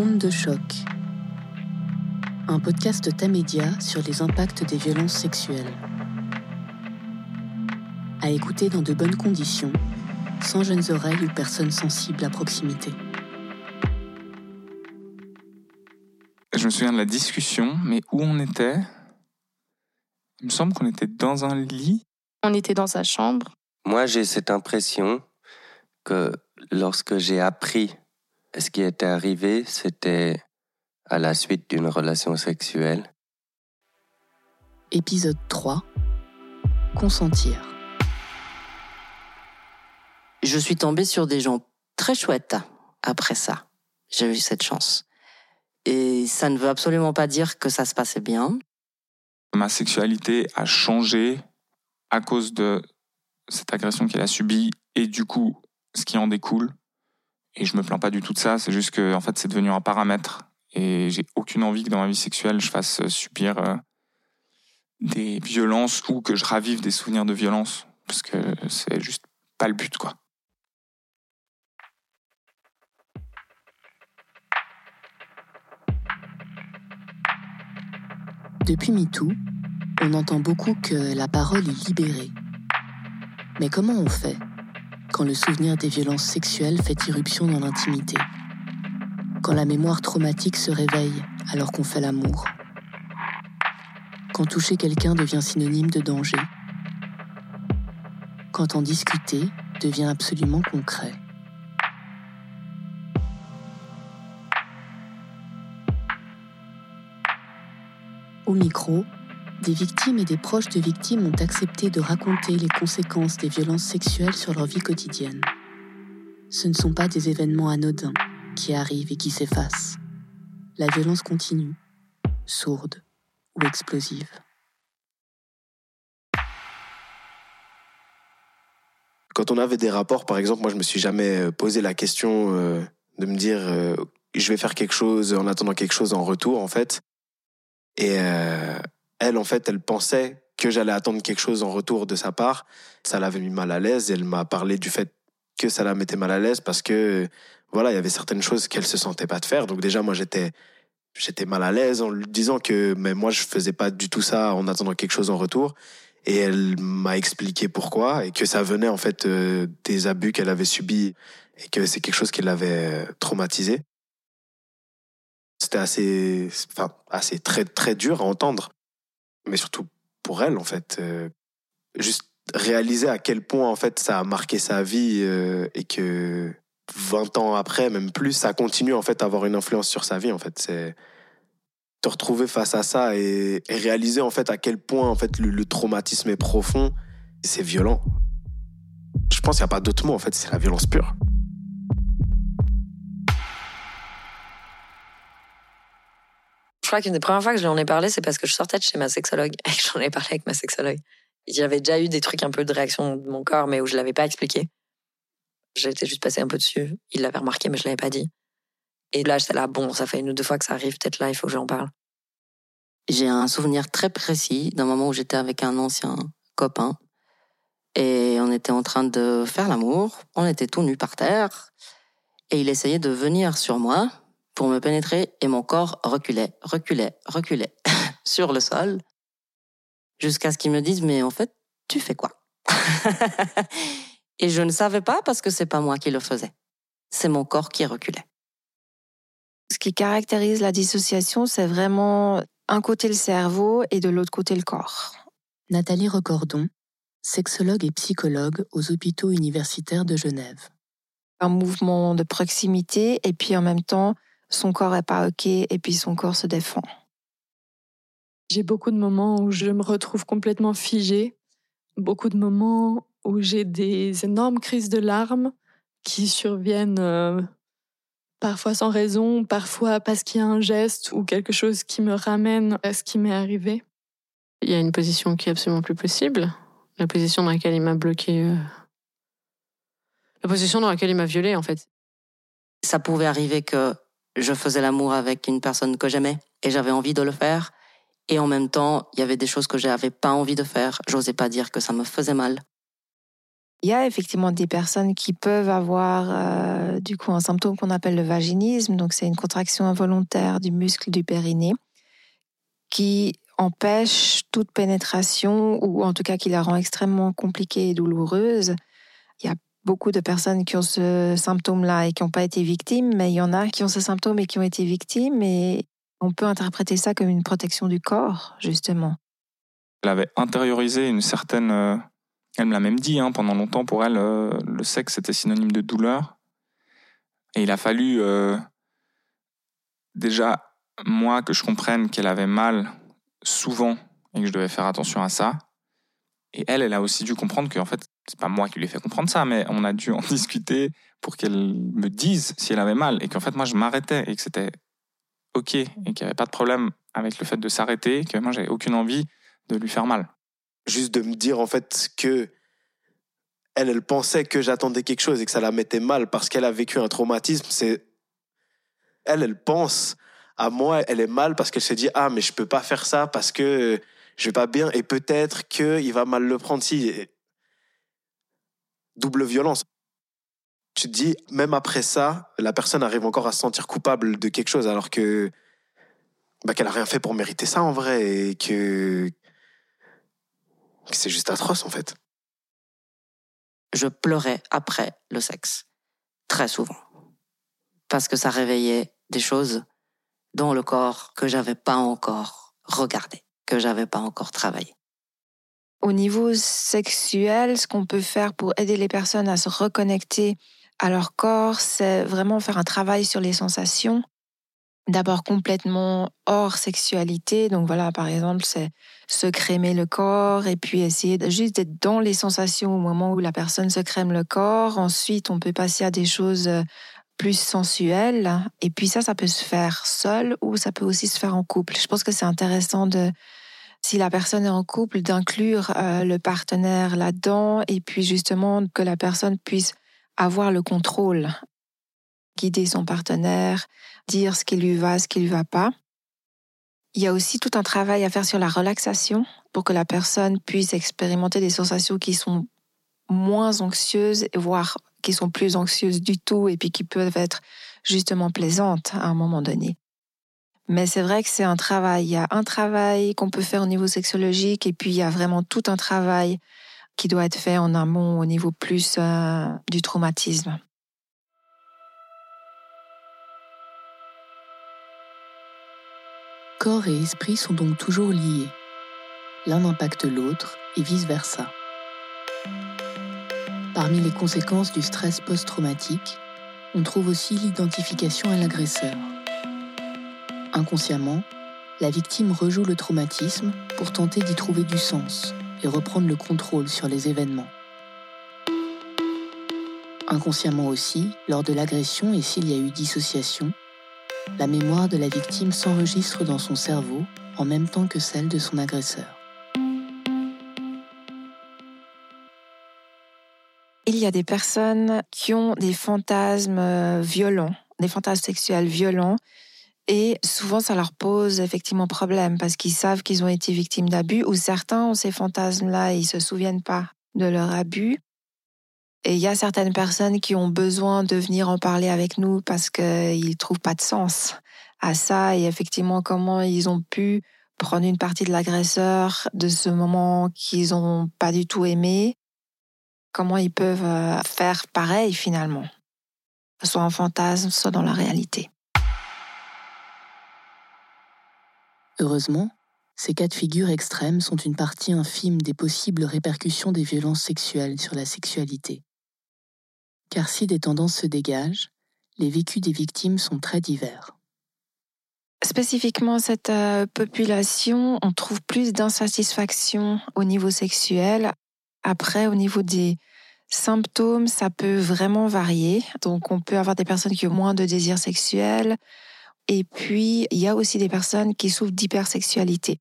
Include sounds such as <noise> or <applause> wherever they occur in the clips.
Onde de choc. Un podcast Tamédia sur les impacts des violences sexuelles. À écouter dans de bonnes conditions, sans jeunes oreilles ou personnes sensibles à proximité. Je me souviens de la discussion, mais où on était? Il me semble qu'on était dans un lit. On était dans sa chambre. Moi, j'ai cette impression que lorsque j'ai appris ce qui était arrivé, c'était à la suite d'une relation sexuelle. Épisode 3. Consentir. Je suis tombée sur des gens très chouettes après ça. J'ai eu cette chance. Et ça ne veut absolument pas dire que ça se passait bien. Ma sexualité a changé à cause de cette agression qu'elle a subie et du coup, ce qui en découle. Et je me plains pas du tout de ça, c'est juste que en fait, c'est devenu un paramètre et j'ai aucune envie que dans ma vie sexuelle, je fasse subir euh, des violences ou que je ravive des souvenirs de violence parce que c'est juste pas le but quoi. Depuis MeToo, on entend beaucoup que la parole est libérée. Mais comment on fait? Quand le souvenir des violences sexuelles fait irruption dans l'intimité. Quand la mémoire traumatique se réveille alors qu'on fait l'amour. Quand toucher quelqu'un devient synonyme de danger. Quand en discuter devient absolument concret. Au micro, des victimes et des proches de victimes ont accepté de raconter les conséquences des violences sexuelles sur leur vie quotidienne. Ce ne sont pas des événements anodins qui arrivent et qui s'effacent. La violence continue, sourde ou explosive. Quand on avait des rapports, par exemple, moi je me suis jamais posé la question euh, de me dire euh, je vais faire quelque chose en attendant quelque chose en retour, en fait. Et euh, elle, en fait, elle pensait que j'allais attendre quelque chose en retour de sa part. Ça l'avait mis mal à l'aise. Elle m'a parlé du fait que ça la mettait mal à l'aise parce que, voilà, il y avait certaines choses qu'elle se sentait pas de faire. Donc déjà, moi, j'étais, j'étais mal à l'aise en lui disant que, mais moi, je faisais pas du tout ça en attendant quelque chose en retour. Et elle m'a expliqué pourquoi et que ça venait en fait euh, des abus qu'elle avait subis et que c'est quelque chose qui l'avait traumatisé. C'était assez, enfin, assez très très dur à entendre mais surtout pour elle en fait. Euh, juste réaliser à quel point en fait ça a marqué sa vie euh, et que 20 ans après, même plus, ça continue en fait à avoir une influence sur sa vie en fait. C'est te retrouver face à ça et, réaliser en fait à quel point en fait le, le traumatisme est profond, c'est violent. Je pense qu'il n'y a pas d'autre mot en fait, c'est la violence pure. Je crois qu'une des premières fois que je lui en ai parlé, c'est parce que je sortais de chez ma sexologue <laughs> et que j'en ai parlé avec ma sexologue. J'avais déjà eu des trucs un peu de réaction de mon corps, mais où je l'avais pas expliqué. J'étais juste passé un peu dessus. Il l'avait remarqué, mais je l'avais pas dit. Et là, j'étais là, bon, ça fait une ou deux fois que ça arrive, peut-être là, il faut que j'en parle. J'ai un souvenir très précis d'un moment où j'étais avec un ancien copain et on était en train de faire l'amour. On était tout nus par terre et il essayait de venir sur moi pour me pénétrer et mon corps reculait, reculait, reculait <laughs> sur le sol jusqu'à ce qu'il me dise mais en fait tu fais quoi? <laughs> Et je ne savais pas parce que c'est pas moi qui le faisais. C'est mon corps qui reculait. Ce qui caractérise la dissociation, c'est vraiment un côté le cerveau et de l'autre côté le corps. Nathalie Recordon, sexologue et psychologue aux hôpitaux universitaires de Genève. Un mouvement de proximité et puis en même temps son corps est pas OK et puis son corps se défend. J'ai beaucoup de moments où je me retrouve complètement figée, beaucoup de moments où j'ai des énormes crises de larmes qui surviennent euh, parfois sans raison, parfois parce qu'il y a un geste ou quelque chose qui me ramène à ce qui m'est arrivé. Il y a une position qui est absolument plus possible, la position dans laquelle il m'a bloqué, euh... la position dans laquelle il m'a violée en fait. Ça pouvait arriver que je faisais l'amour avec une personne que j'aimais et j'avais envie de le faire. Et en même temps, il y avait des choses que j'avais pas envie de faire. J'osais pas dire que ça me faisait mal. Il y a effectivement des personnes qui peuvent avoir euh, du coup un symptôme qu'on appelle le vaginisme, donc c'est une contraction involontaire du muscle du périnée qui empêche toute pénétration ou en tout cas qui la rend extrêmement compliquée et douloureuse. Il y a beaucoup de personnes qui ont ce symptôme-là et qui n'ont pas été victimes, mais il y en a qui ont ce symptôme et qui ont été victimes et on peut interpréter ça comme une protection du corps, justement. Elle avait intériorisé une certaine euh, elle me l'a même dit, hein, pendant longtemps, pour elle, euh, le sexe était synonyme de douleur. Et il a fallu euh, déjà, moi, que je comprenne qu'elle avait mal souvent et que je devais faire attention à ça. Et elle, elle a aussi dû comprendre que, en fait, c'est pas moi qui lui ai fait comprendre ça, mais on a dû en <laughs> discuter pour qu'elle me dise si elle avait mal. Et qu'en fait, moi, je m'arrêtais et que c'était OK et qu'il n'y avait pas de problème avec le fait de s'arrêter, que moi, j'avais aucune envie de lui faire mal juste de me dire en fait que elle, elle pensait que j'attendais quelque chose et que ça la mettait mal parce qu'elle a vécu un traumatisme. C'est elle, elle pense à moi, elle est mal parce qu'elle se dit ah mais je peux pas faire ça parce que je vais pas bien et peut-être que il va mal le prendre si double violence. Tu te dis même après ça, la personne arrive encore à se sentir coupable de quelque chose alors que bah, qu'elle a rien fait pour mériter ça en vrai et que c'est juste atroce en fait. Je pleurais après le sexe, très souvent, parce que ça réveillait des choses dans le corps que j'avais pas encore regardé, que j'avais pas encore travaillé. Au niveau sexuel, ce qu'on peut faire pour aider les personnes à se reconnecter à leur corps, c'est vraiment faire un travail sur les sensations, d'abord complètement hors sexualité. Donc voilà, par exemple, c'est se crémer le corps et puis essayer juste d'être dans les sensations au moment où la personne se crème le corps. Ensuite, on peut passer à des choses euh, plus sensuelles. Et puis ça, ça peut se faire seul ou ça peut aussi se faire en couple. Je pense que c'est intéressant de, si la personne est en couple, d'inclure euh, le partenaire là-dedans et puis justement que la personne puisse avoir le contrôle, guider son partenaire, dire ce qui lui va, ce qui lui va pas. Il y a aussi tout un travail à faire sur la relaxation pour que la personne puisse expérimenter des sensations qui sont moins anxieuses, voire qui sont plus anxieuses du tout et puis qui peuvent être justement plaisantes à un moment donné. Mais c'est vrai que c'est un travail. Il y a un travail qu'on peut faire au niveau sexologique et puis il y a vraiment tout un travail qui doit être fait en amont au niveau plus euh, du traumatisme. Corps et esprit sont donc toujours liés. L'un impacte l'autre et vice-versa. Parmi les conséquences du stress post-traumatique, on trouve aussi l'identification à l'agresseur. Inconsciemment, la victime rejoue le traumatisme pour tenter d'y trouver du sens et reprendre le contrôle sur les événements. Inconsciemment aussi, lors de l'agression et s'il y a eu dissociation, la mémoire de la victime s'enregistre dans son cerveau en même temps que celle de son agresseur. Il y a des personnes qui ont des fantasmes euh, violents, des fantasmes sexuels violents, et souvent ça leur pose effectivement problème parce qu'ils savent qu'ils ont été victimes d'abus, ou certains ont ces fantasmes-là et ils se souviennent pas de leur abus. Et il y a certaines personnes qui ont besoin de venir en parler avec nous parce qu'ils ne trouvent pas de sens à ça et effectivement comment ils ont pu prendre une partie de l'agresseur de ce moment qu'ils n'ont pas du tout aimé, comment ils peuvent euh, faire pareil finalement, soit en fantasme, soit dans la réalité. Heureusement, ces cas de figure extrêmes sont une partie infime des possibles répercussions des violences sexuelles sur la sexualité. Car si des tendances se dégagent, les vécus des victimes sont très divers. Spécifiquement, cette euh, population, on trouve plus d'insatisfaction au niveau sexuel. Après, au niveau des symptômes, ça peut vraiment varier. Donc, on peut avoir des personnes qui ont moins de désir sexuel. Et puis, il y a aussi des personnes qui souffrent d'hypersexualité.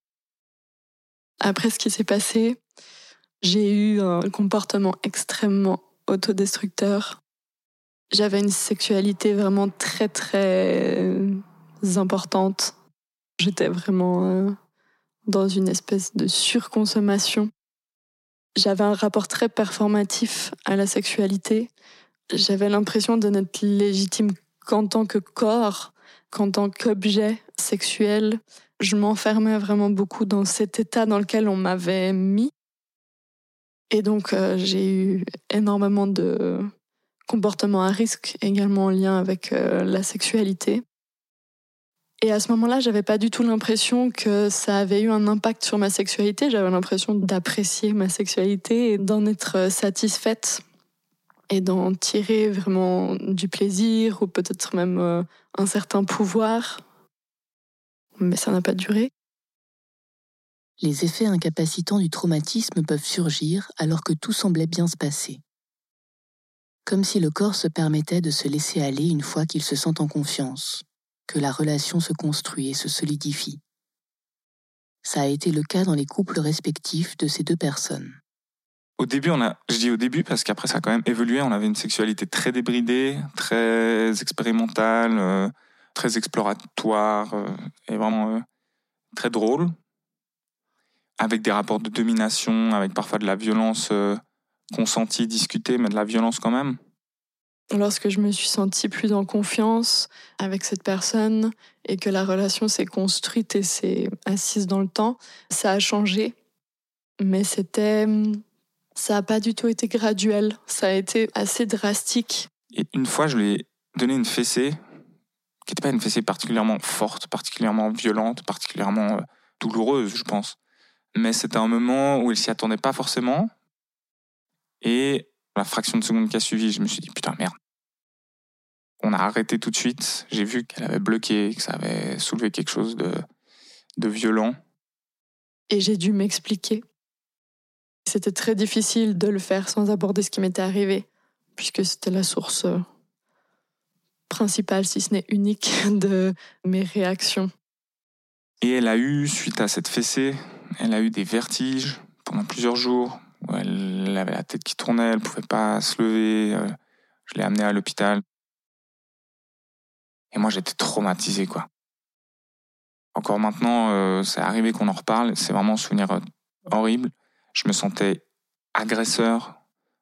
Après ce qui s'est passé, j'ai eu un comportement extrêmement autodestructeur. J'avais une sexualité vraiment très très euh, importante. J'étais vraiment euh, dans une espèce de surconsommation. J'avais un rapport très performatif à la sexualité. J'avais l'impression de n'être légitime qu'en tant que corps, qu'en tant qu'objet sexuel. Je m'enfermais vraiment beaucoup dans cet état dans lequel on m'avait mis. Et donc, euh, j'ai eu énormément de comportements à risque également en lien avec euh, la sexualité. Et à ce moment-là, j'avais pas du tout l'impression que ça avait eu un impact sur ma sexualité. J'avais l'impression d'apprécier ma sexualité et d'en être satisfaite et d'en tirer vraiment du plaisir ou peut-être même euh, un certain pouvoir. Mais ça n'a pas duré. Les effets incapacitants du traumatisme peuvent surgir alors que tout semblait bien se passer. Comme si le corps se permettait de se laisser aller une fois qu'il se sent en confiance que la relation se construit et se solidifie. Ça a été le cas dans les couples respectifs de ces deux personnes. Au début, on a, je dis au début parce qu'après ça a quand même évolué. On avait une sexualité très débridée, très expérimentale, euh, très exploratoire euh, et vraiment euh, très drôle, avec des rapports de domination, avec parfois de la violence consentie, discutée, mais de la violence quand même. Lorsque je me suis sentie plus en confiance avec cette personne et que la relation s'est construite et s'est assise dans le temps, ça a changé. Mais c'était. Ça n'a pas du tout été graduel. Ça a été assez drastique. Et une fois, je lui ai donné une fessée qui n'était pas une fessée particulièrement forte, particulièrement violente, particulièrement euh, douloureuse, je pense. Mais c'était un moment où il s'y attendait pas forcément. Et la fraction de seconde qui a suivi, je me suis dit putain merde. On a arrêté tout de suite. J'ai vu qu'elle avait bloqué, que ça avait soulevé quelque chose de, de violent. Et j'ai dû m'expliquer. C'était très difficile de le faire sans aborder ce qui m'était arrivé, puisque c'était la source euh, principale, si ce n'est unique, <laughs> de mes réactions. Et elle a eu, suite à cette fessée, elle a eu des vertiges pendant plusieurs jours elle avait la tête qui tournait, elle pouvait pas se lever. Euh, je l'ai amenée à l'hôpital. Et moi, j'étais traumatisé, quoi. Encore maintenant, euh, c'est arrivé qu'on en reparle. C'est vraiment un souvenir horrible. Je me sentais agresseur,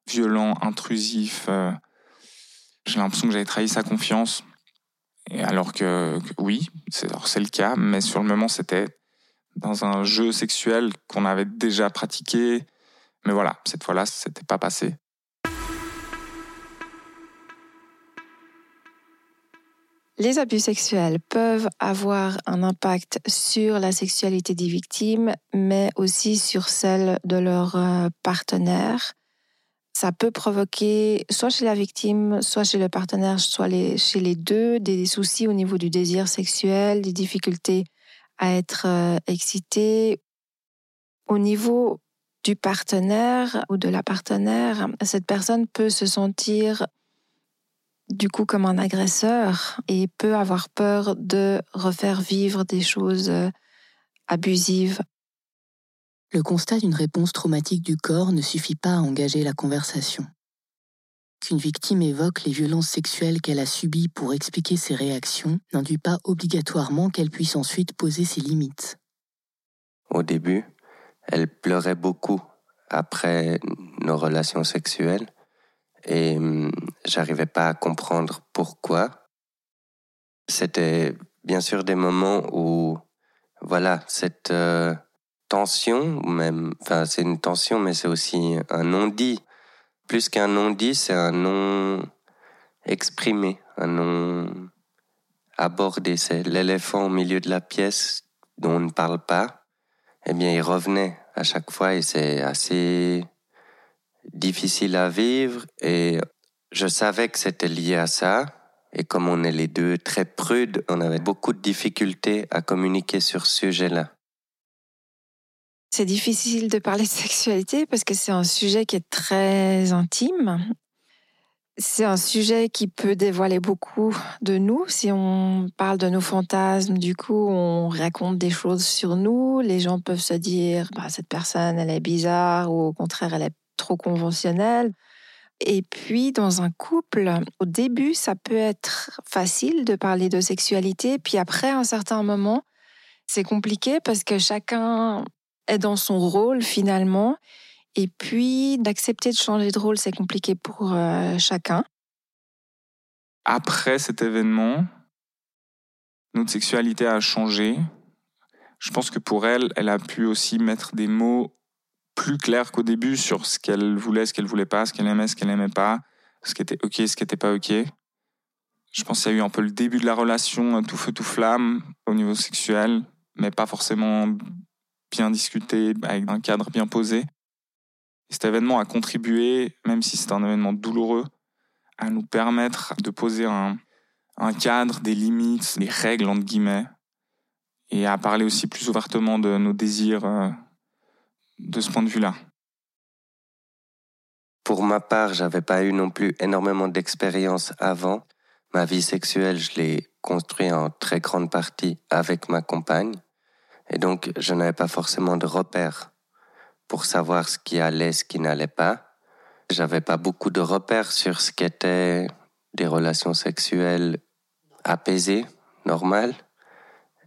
violent, intrusif. J'ai l'impression que j'avais trahi sa confiance. Alors que, oui, c'est le cas, mais sur le moment, c'était dans un jeu sexuel qu'on avait déjà pratiqué, mais voilà, cette fois-là, ça s'était pas passé. Les abus sexuels peuvent avoir un impact sur la sexualité des victimes, mais aussi sur celle de leur euh, partenaire. Ça peut provoquer, soit chez la victime, soit chez le partenaire, soit chez les deux, des soucis au niveau du désir sexuel, des difficultés à être euh, excité. Au niveau du partenaire ou de la partenaire, cette personne peut se sentir du coup comme un agresseur et peut avoir peur de refaire vivre des choses euh, abusives. Le constat d'une réponse traumatique du corps ne suffit pas à engager la conversation. Qu'une victime évoque les violences sexuelles qu'elle a subies pour expliquer ses réactions n'induit pas obligatoirement qu'elle puisse ensuite poser ses limites. Au début, elle pleurait beaucoup après nos relations sexuelles et hum, j'arrivais pas à comprendre pourquoi. C'était bien sûr des moments où, voilà, cette euh, tension, même, enfin, c'est une tension, mais c'est aussi un non-dit. Plus qu'un non-dit, c'est un non exprimé, un non abordé. C'est l'éléphant au milieu de la pièce dont on ne parle pas eh bien, il revenait à chaque fois et c'est assez difficile à vivre et je savais que c'était lié à ça. Et comme on est les deux très prudes, on avait beaucoup de difficultés à communiquer sur ce sujet-là. C'est difficile de parler de sexualité parce que c'est un sujet qui est très intime c'est un sujet qui peut dévoiler beaucoup de nous. Si on parle de nos fantasmes, du coup, on raconte des choses sur nous. Les gens peuvent se dire, bah, cette personne, elle est bizarre, ou au contraire, elle est trop conventionnelle. Et puis, dans un couple, au début, ça peut être facile de parler de sexualité. Puis après, un certain moment, c'est compliqué parce que chacun est dans son rôle finalement. Et puis, d'accepter de changer de rôle, c'est compliqué pour euh, chacun. Après cet événement, notre sexualité a changé. Je pense que pour elle, elle a pu aussi mettre des mots plus clairs qu'au début sur ce qu'elle voulait, ce qu'elle voulait pas, ce qu'elle aimait, ce qu'elle aimait pas, ce qui était ok, ce qui était pas ok. Je pense qu'il y a eu un peu le début de la relation tout feu tout flamme au niveau sexuel, mais pas forcément bien discuté, avec un cadre bien posé. cet événement a contribué, même si c'est un événement douloureux, à nous permettre de poser un, un cadre, des limites, des règles entre guillemets, et à parler aussi plus ouvertement de nos désirs euh, de ce point de vue-là. Pour ma part, j'avais pas eu non plus énormément d'expérience avant. Ma vie sexuelle, je l'ai construite en très grande partie avec ma compagne. Et donc, je n'avais pas forcément de repères pour savoir ce qui allait, ce qui n'allait pas. J'avais pas beaucoup de repères sur ce qu'étaient des relations sexuelles apaisées, normales.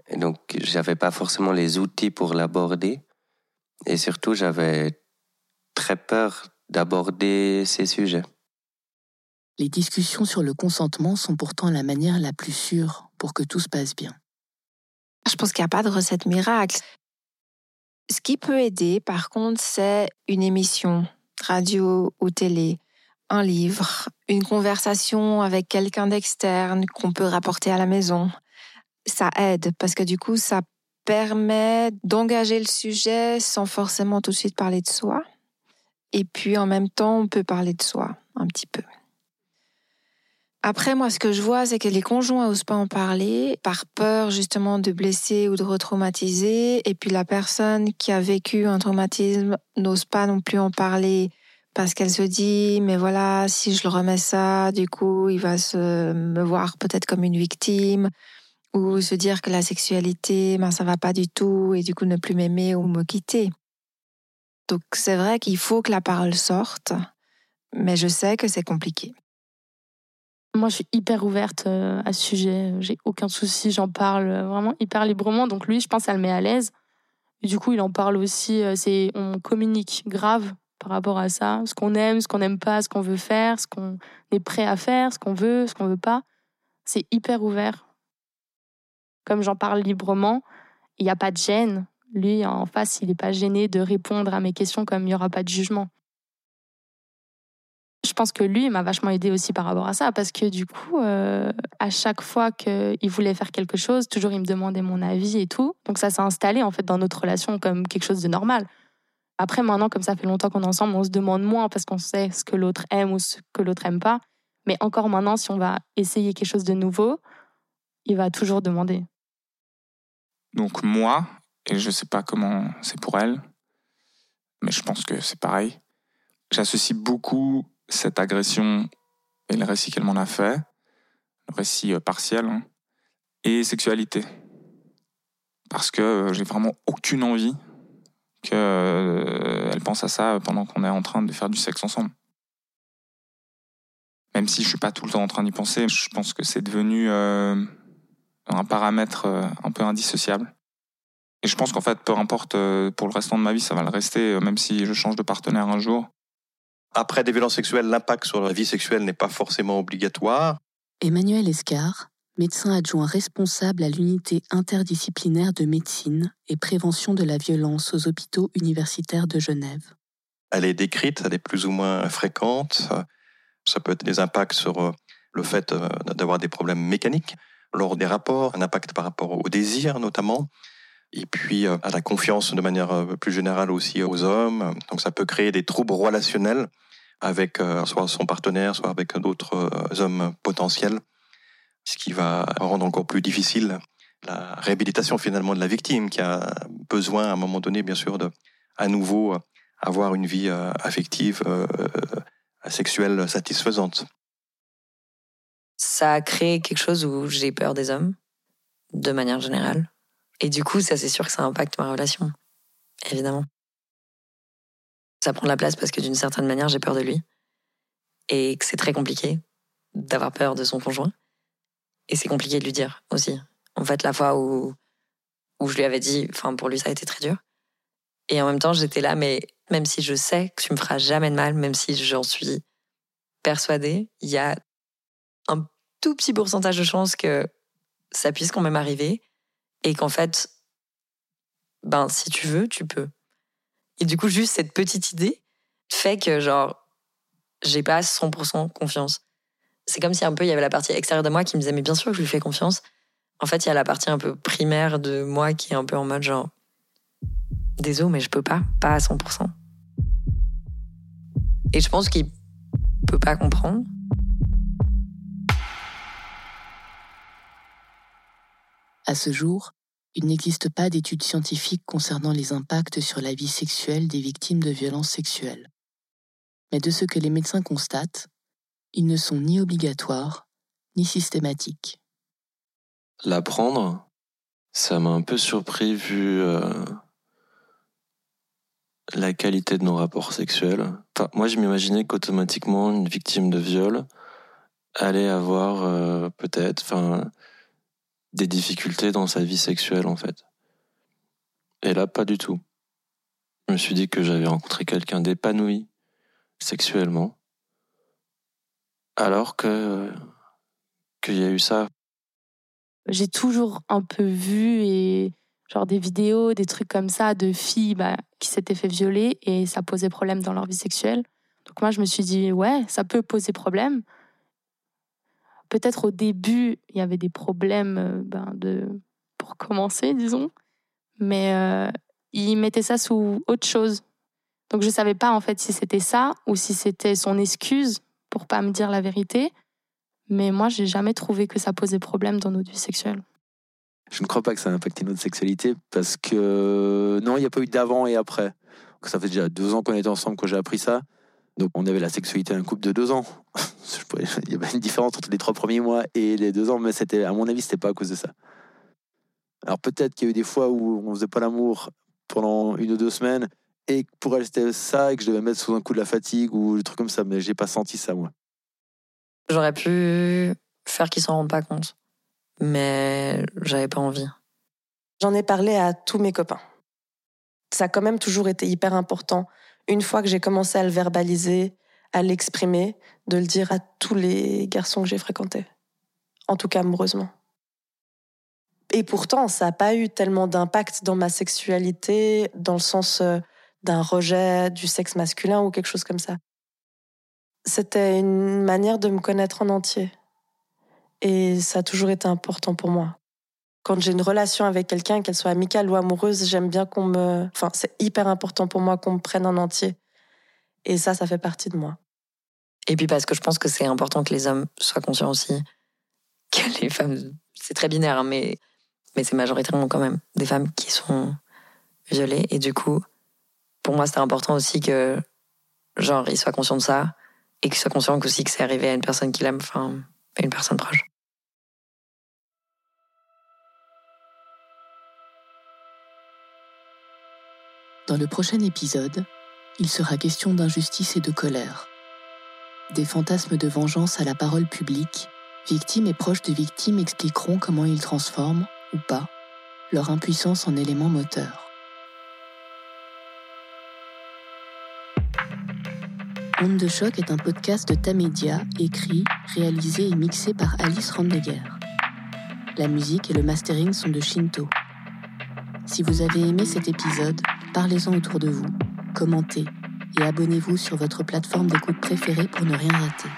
Et donc, j'avais pas forcément les outils pour l'aborder. Et surtout, j'avais très peur d'aborder ces sujets. Les discussions sur le consentement sont pourtant la manière la plus sûre pour que tout se passe bien. Je pense qu'il n'y a pas de recette miracle. Ce qui peut aider, par contre, c'est une émission, radio ou télé, un livre, une conversation avec quelqu'un d'externe qu'on peut rapporter à la maison. Ça aide parce que du coup, ça permet d'engager le sujet sans forcément tout de suite parler de soi. Et puis en même temps, on peut parler de soi un petit peu. Après, moi, ce que je vois, c'est que les conjoints n'osent pas en parler par peur justement de blesser ou de retraumatiser. Et puis la personne qui a vécu un traumatisme n'ose pas non plus en parler parce qu'elle se dit, mais voilà, si je le remets ça, du coup, il va me voir peut-être comme une victime ou se dire que la sexualité, ben, ça va pas du tout et du coup ne plus m'aimer ou me quitter. Donc c'est vrai qu'il faut que la parole sorte, mais je sais que c'est compliqué. Moi, je suis hyper ouverte euh, à ce sujet. J'ai aucun souci, j'en parle euh, vraiment hyper librement. Donc lui, je pense, ça le met à l'aise. Du coup, il en parle aussi. Euh, c'est, on communique grave par rapport à ça, ce qu'on aime, ce qu'on n'aime pas, ce qu'on veut faire, ce qu'on est prêt à faire, ce qu'on veut, ce qu'on veut pas. C'est hyper ouvert. Comme j'en parle librement, il n'y a pas de gêne. Lui, en face, il n'est pas gêné de répondre à mes questions comme il n'y aura pas de jugement je pense que lui m'a vachement aidé aussi par rapport à ça parce que du coup, euh, à chaque fois qu'il voulait faire quelque chose, toujours il me demandait mon avis et tout. Donc ça s'est installé en fait dans notre relation comme quelque chose de normal. Après maintenant, comme ça fait longtemps qu'on est ensemble, on se demande moins parce qu'on sait ce que l'autre aime ou ce que l'autre aime pas. Mais encore maintenant, si on va essayer quelque chose de nouveau, il va toujours demander. Donc moi, et je sais pas comment c'est pour elle, mais je pense que c'est pareil. J'associe beaucoup cette agression et le récit qu'elle m'en a fait, le récit euh, partiel, hein, et sexualité. Parce que euh, j'ai vraiment aucune envie qu'elle euh, pense à ça pendant qu'on est en train de faire du sexe ensemble. Même si je suis pas tout le temps en train d'y penser, je pense que c'est devenu un paramètre un peu indissociable. Et je pense qu'en fait, peu importe, pour le restant de ma vie, ça va le rester, même si je change de partenaire un jour. Après des violences sexuelles, l'impact sur la vie sexuelle n'est pas forcément obligatoire. Emmanuel Escar, médecin adjoint responsable à l'unité interdisciplinaire de médecine et prévention de la violence aux hôpitaux universitaires de Genève. Elle est décrite, elle est plus ou moins fréquente. Ça peut être des impacts sur euh, le fait euh, d'avoir des problèmes mécaniques lors des rapports, un impact par rapport au désir notamment, et puis euh, à la confiance de manière euh, plus générale aussi aux hommes. Donc ça peut créer des troubles relationnels avec euh, soit son partenaire, soit avec d'autres hommes potentiels, ce qui va rendre encore plus difficile la réhabilitation finalement de la victime qui a besoin à un moment donné bien sûr de à nouveau avoir une vie affective sexuelle satisfaisante. Ça a créé quelque chose où j'ai peur des hommes de manière générale et du coup, ça, c'est sûr que ça impacte ma relation. Évidemment. Ça prend la place parce que d'une certaine manière, j'ai peur de lui. Et que c'est très compliqué d'avoir peur de son conjoint. Et c'est compliqué de lui dire aussi. En fait, la fois où, où je lui avais dit, enfin, pour lui, ça a été très dur. Et en même temps, j'étais là, mais même si je sais que tu me feras jamais de mal, même si j'en suis persuadée, il y a un tout petit pourcentage de chance que ça puisse quand même arriver et qu'en fait, ben, si tu veux, tu peux. Et du coup, juste cette petite idée fait que, genre, j'ai pas 100% confiance. C'est comme si un peu il y avait la partie extérieure de moi qui me disait, mais bien sûr que je lui fais confiance. En fait, il y a la partie un peu primaire de moi qui est un peu en mode genre, désolé, mais je peux pas, pas à 100%. Et je pense qu'il peut pas comprendre. À ce jour, il n'existe pas d'études scientifiques concernant les impacts sur la vie sexuelle des victimes de violences sexuelles. Mais de ce que les médecins constatent, ils ne sont ni obligatoires ni systématiques. L'apprendre, ça m'a un peu surpris vu euh, la qualité de nos rapports sexuels. Moi, je m'imaginais qu'automatiquement, une victime de viol allait avoir euh, peut-être, des difficultés dans sa vie sexuelle en fait. Et là, pas du tout. Je me suis dit que j'avais rencontré quelqu'un d'épanoui sexuellement, alors que qu'il y a eu ça. J'ai toujours un peu vu et genre des vidéos, des trucs comme ça de filles bah, qui s'étaient fait violer et ça posait problème dans leur vie sexuelle. Donc moi, je me suis dit ouais, ça peut poser problème. Peut-être au début, il y avait des problèmes euh, ben, pour commencer, disons. Mais euh, il mettait ça sous autre chose. Donc je ne savais pas en fait si c'était ça ou si c'était son excuse pour pas me dire la vérité. Mais moi, j'ai jamais trouvé que ça posait problème dans notre vie sexuelle. Je ne crois pas que ça a impacté notre sexualité parce que non, il n'y a pas eu d'avant et après. Ça fait déjà deux ans qu'on était ensemble quand j'ai appris ça. Donc on avait la sexualité un couple de deux ans. <laughs> Il y avait une différence entre les trois premiers mois et les deux ans, mais c'était, à mon avis, c'était pas à cause de ça. Alors peut-être qu'il y a eu des fois où on faisait pas l'amour pendant une ou deux semaines et pour elle c'était ça et que je devais mettre sous un coup de la fatigue ou des trucs comme ça, mais j'ai pas senti ça moi. J'aurais pu faire qu'ils s'en rendent pas compte, mais j'avais pas envie. J'en ai parlé à tous mes copains. Ça a quand même toujours été hyper important une fois que j'ai commencé à le verbaliser, à l'exprimer, de le dire à tous les garçons que j'ai fréquentés. En tout cas, amoureusement. Et pourtant, ça n'a pas eu tellement d'impact dans ma sexualité, dans le sens euh, d'un rejet du sexe masculin ou quelque chose comme ça. C'était une manière de me connaître en entier. Et ça a toujours été important pour moi quand j'ai une relation avec quelqu'un, qu'elle soit amicale ou amoureuse, j'aime bien qu'on me. Enfin, c'est hyper important pour moi qu'on me prenne en entier. Et ça, ça fait partie de moi. Et puis parce que je pense que c'est important que les hommes soient conscients aussi <laughs> que les femmes, c'est très binaire, hein, mais, mais c'est majoritairement quand même des femmes qui sont violées. Et du coup, pour moi, c'est important aussi que, genre, ils soient conscients de ça et qu'ils soient conscients aussi que c'est arrivé à une personne qu'il aime, enfin, à une personne proche. Dans le prochain épisode, il sera question d'injustice et de colère. Des fantasmes de vengeance à la parole publique, victimes et proches de victimes expliqueront comment ils transforment, ou pas, leur impuissance en élément moteur. Onde de choc est un podcast de Tamedia, écrit, réalisé et mixé par Alice Randeguer. La musique et le mastering sont de Shinto. Si vous avez aimé cet épisode, parlez-en autour de vous, commentez et abonnez-vous sur votre plateforme d'écoute préférée pour ne rien rater.